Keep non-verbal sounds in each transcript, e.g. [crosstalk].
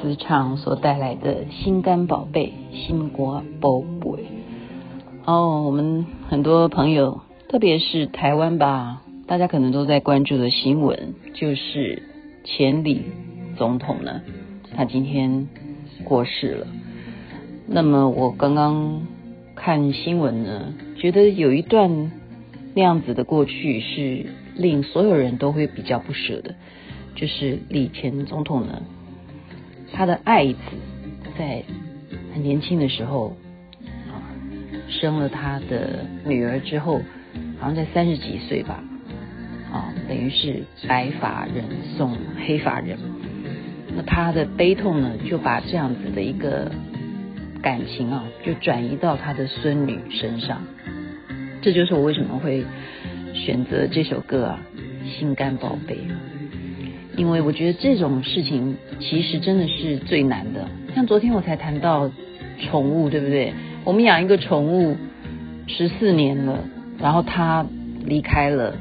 磁场所带来的心肝宝贝，心肝宝贝。哦，我们很多朋友，特别是台湾吧，大家可能都在关注的新闻，就是前李总统呢，他今天过世了。那么我刚刚看新闻呢，觉得有一段那样子的过去是令所有人都会比较不舍的，就是李前总统呢。他的爱子在很年轻的时候啊，生了他的女儿之后，好像在三十几岁吧，啊，等于是白发人送黑发人。那他的悲痛呢，就把这样子的一个感情啊，就转移到他的孙女身上。这就是我为什么会选择这首歌啊，《心肝宝贝》。因为我觉得这种事情其实真的是最难的。像昨天我才谈到宠物，对不对？我们养一个宠物十四年了，然后他离开了，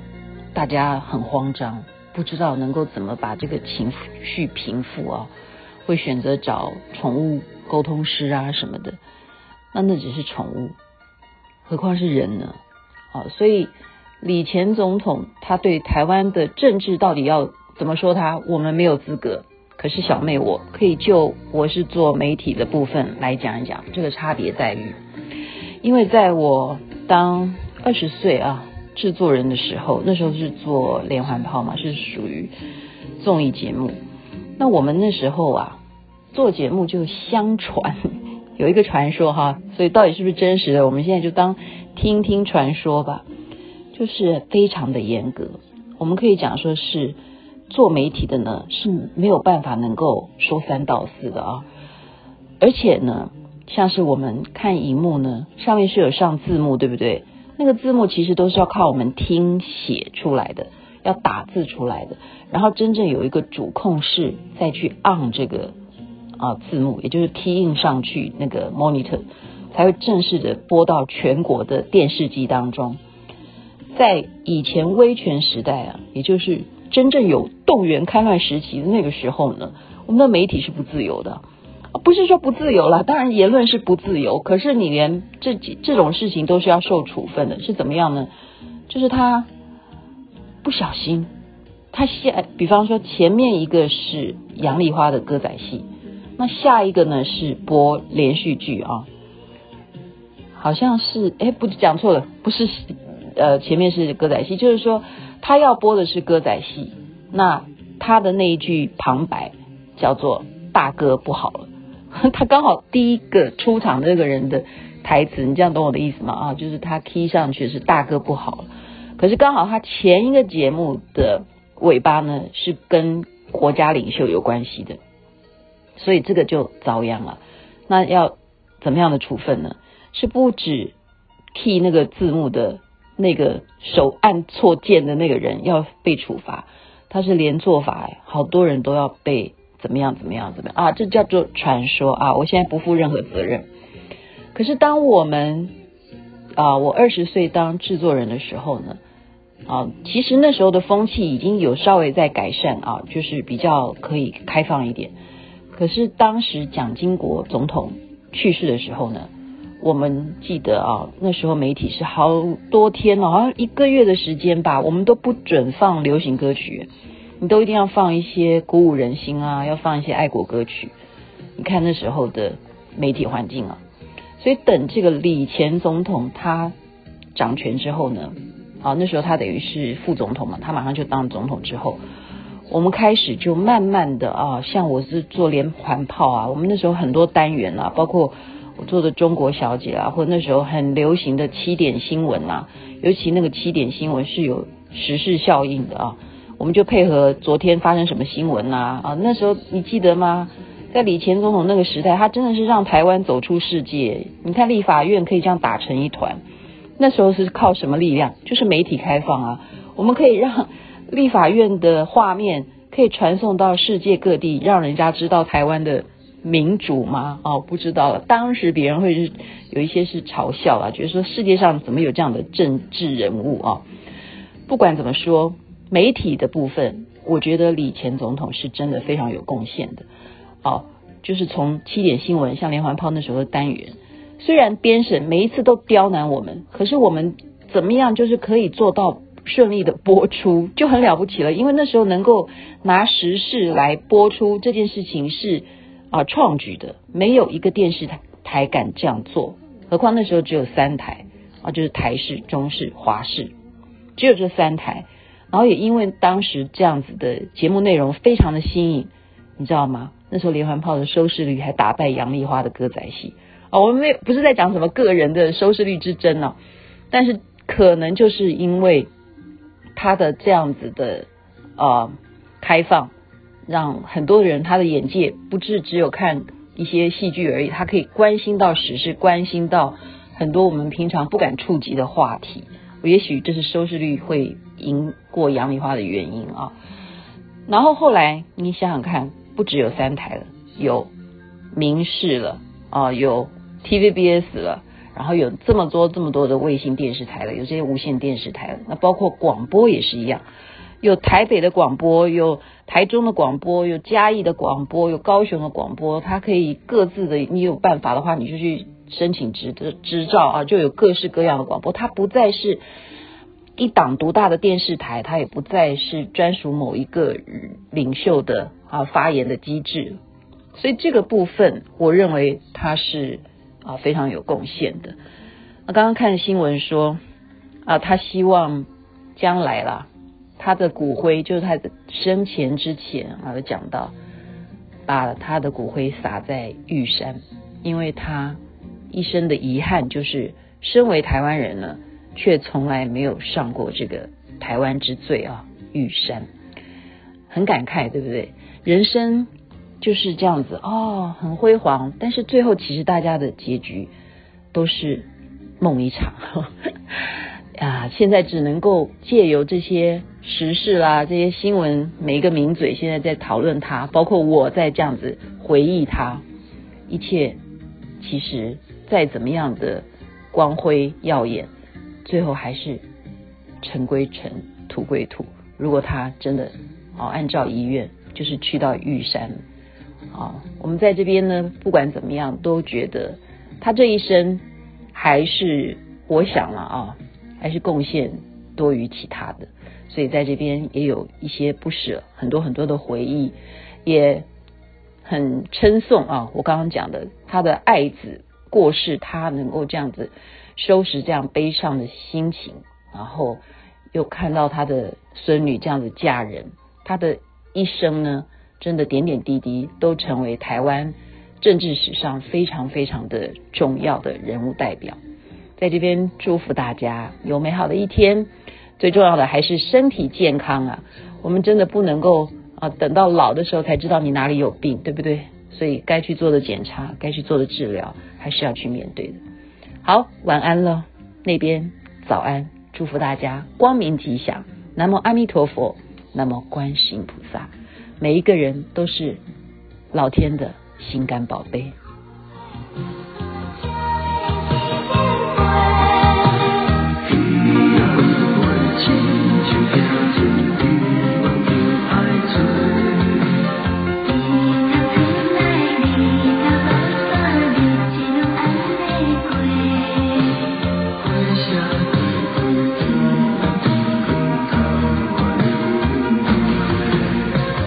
大家很慌张，不知道能够怎么把这个情绪平复啊，会选择找宠物沟通师啊什么的。那那只是宠物，何况是人呢？啊，所以李前总统他对台湾的政治到底要？怎么说他？我们没有资格。可是小妹，我可以就我是做媒体的部分来讲一讲这个差别待遇。因为在我当二十岁啊制作人的时候，那时候是做连环炮嘛，是属于综艺节目。那我们那时候啊做节目就相传 [laughs] 有一个传说哈，所以到底是不是真实的？我们现在就当听听传说吧。就是非常的严格，我们可以讲说是。做媒体的呢是没有办法能够说三道四的啊，而且呢，像是我们看荧幕呢，上面是有上字幕，对不对？那个字幕其实都是要靠我们听写出来的，要打字出来的，然后真正有一个主控室再去按这个啊字幕，也就是 key in 上去那个 monitor，才会正式的播到全国的电视机当中。在以前威权时代啊，也就是。真正有动员戡乱时期的那个时候呢，我们的媒体是不自由的，不是说不自由了，当然言论是不自由，可是你连这几这种事情都是要受处分的，是怎么样呢？就是他不小心，他下，比方说前面一个是杨丽花的歌仔戏，那下一个呢是播连续剧啊，好像是哎，不讲错了，不是呃前面是歌仔戏，就是说。他要播的是歌仔戏，那他的那一句旁白叫做“大哥不好了”，[laughs] 他刚好第一个出场的那个人的台词，你这样懂我的意思吗？啊，就是他 key 上去是“大哥不好了”，可是刚好他前一个节目的尾巴呢是跟国家领袖有关系的，所以这个就遭殃了。那要怎么样的处分呢？是不止 key 那个字幕的。那个手按错键的那个人要被处罚，他是连做法，好多人都要被怎么样怎么样怎么样啊，这叫做传说啊，我现在不负任何责任。可是当我们啊，我二十岁当制作人的时候呢，啊，其实那时候的风气已经有稍微在改善啊，就是比较可以开放一点。可是当时蒋经国总统去世的时候呢，我们记得啊，那时候媒体是好多天哦，好像一个月的时间吧，我们都不准放流行歌曲，你都一定要放一些鼓舞人心啊，要放一些爱国歌曲。你看那时候的媒体环境啊，所以等这个李前总统他掌权之后呢，啊，那时候他等于是副总统嘛，他马上就当总统之后，我们开始就慢慢的啊，像我是做连环炮啊，我们那时候很多单元啊，包括。我做的中国小姐啊，或那时候很流行的七点新闻呐，尤其那个七点新闻是有时事效应的啊，我们就配合昨天发生什么新闻呐啊，那时候你记得吗？在李前总统那个时代，他真的是让台湾走出世界。你看立法院可以这样打成一团，那时候是靠什么力量？就是媒体开放啊。我们可以让立法院的画面可以传送到世界各地，让人家知道台湾的民主吗？哦，不知道了。当时别人会是有一些是嘲笑啊，觉得说世界上怎么有这样的政治人物啊？不管怎么说，媒体的部分，我觉得李前总统是真的非常有贡献的。哦，就是从七点新闻，像连环炮那时候的单元，虽然编审每一次都刁难我们，可是我们怎么样就是可以做到顺利的播出，就很了不起了。因为那时候能够拿时事来播出这件事情是啊创举的，没有一个电视台台敢这样做。何况那时候只有三台啊，就是台视、中视、华视，只有这三台。然后也因为当时这样子的节目内容非常的新颖，你知道吗？那时候连环炮的收视率还打败杨丽花的歌仔戏啊！我们没不是在讲什么个人的收视率之争呢，但是可能就是因为他的这样子的啊开放，让很多人他的眼界不是只有看一些戏剧而已，他可以关心到时事，关心到很多我们平常不敢触及的话题。也许这是收视率会赢过杨丽花的原因啊。然后后来你想想看。不只有三台了，有民视了啊，有 TVBS 了，然后有这么多这么多的卫星电视台了，有这些无线电视台了，那包括广播也是一样，有台北的广播，有台中的广播，有嘉义的广播，有高雄的广播，它可以各自的，你有办法的话，你就去申请执执照啊，就有各式各样的广播，它不再是。一党独大的电视台，它也不再是专属某一个领袖的啊发言的机制，所以这个部分，我认为他是啊非常有贡献的。那刚刚看新闻说啊，他希望将来啦，他的骨灰就是他的生前之前啊，讲到把他的骨灰撒在玉山，因为他一生的遗憾就是身为台湾人呢。却从来没有上过这个台湾之最啊，玉山，很感慨，对不对？人生就是这样子哦，很辉煌，但是最后其实大家的结局都是梦一场 [laughs] 啊！现在只能够借由这些时事啦，这些新闻，每一个名嘴现在在讨论它，包括我在这样子回忆它，一切其实再怎么样的光辉耀眼。最后还是尘归尘，土归土。如果他真的哦，按照遗愿，就是去到玉山啊，我们在这边呢，不管怎么样，都觉得他这一生还是我想了啊，还是贡献多于其他的。所以在这边也有一些不舍，很多很多的回忆，也很称颂啊。我刚刚讲的，他的爱子过世，他能够这样子。收拾这样悲伤的心情，然后又看到他的孙女这样子嫁人，他的一生呢，真的点点滴滴都成为台湾政治史上非常非常的重要的人物代表。在这边祝福大家有美好的一天，最重要的还是身体健康啊！我们真的不能够啊，等到老的时候才知道你哪里有病，对不对？所以该去做的检查，该去做的治疗，还是要去面对的。好，晚安了。那边早安，祝福大家光明吉祥。南无阿弥陀佛，南无观世音菩萨。每一个人都是老天的心肝宝贝。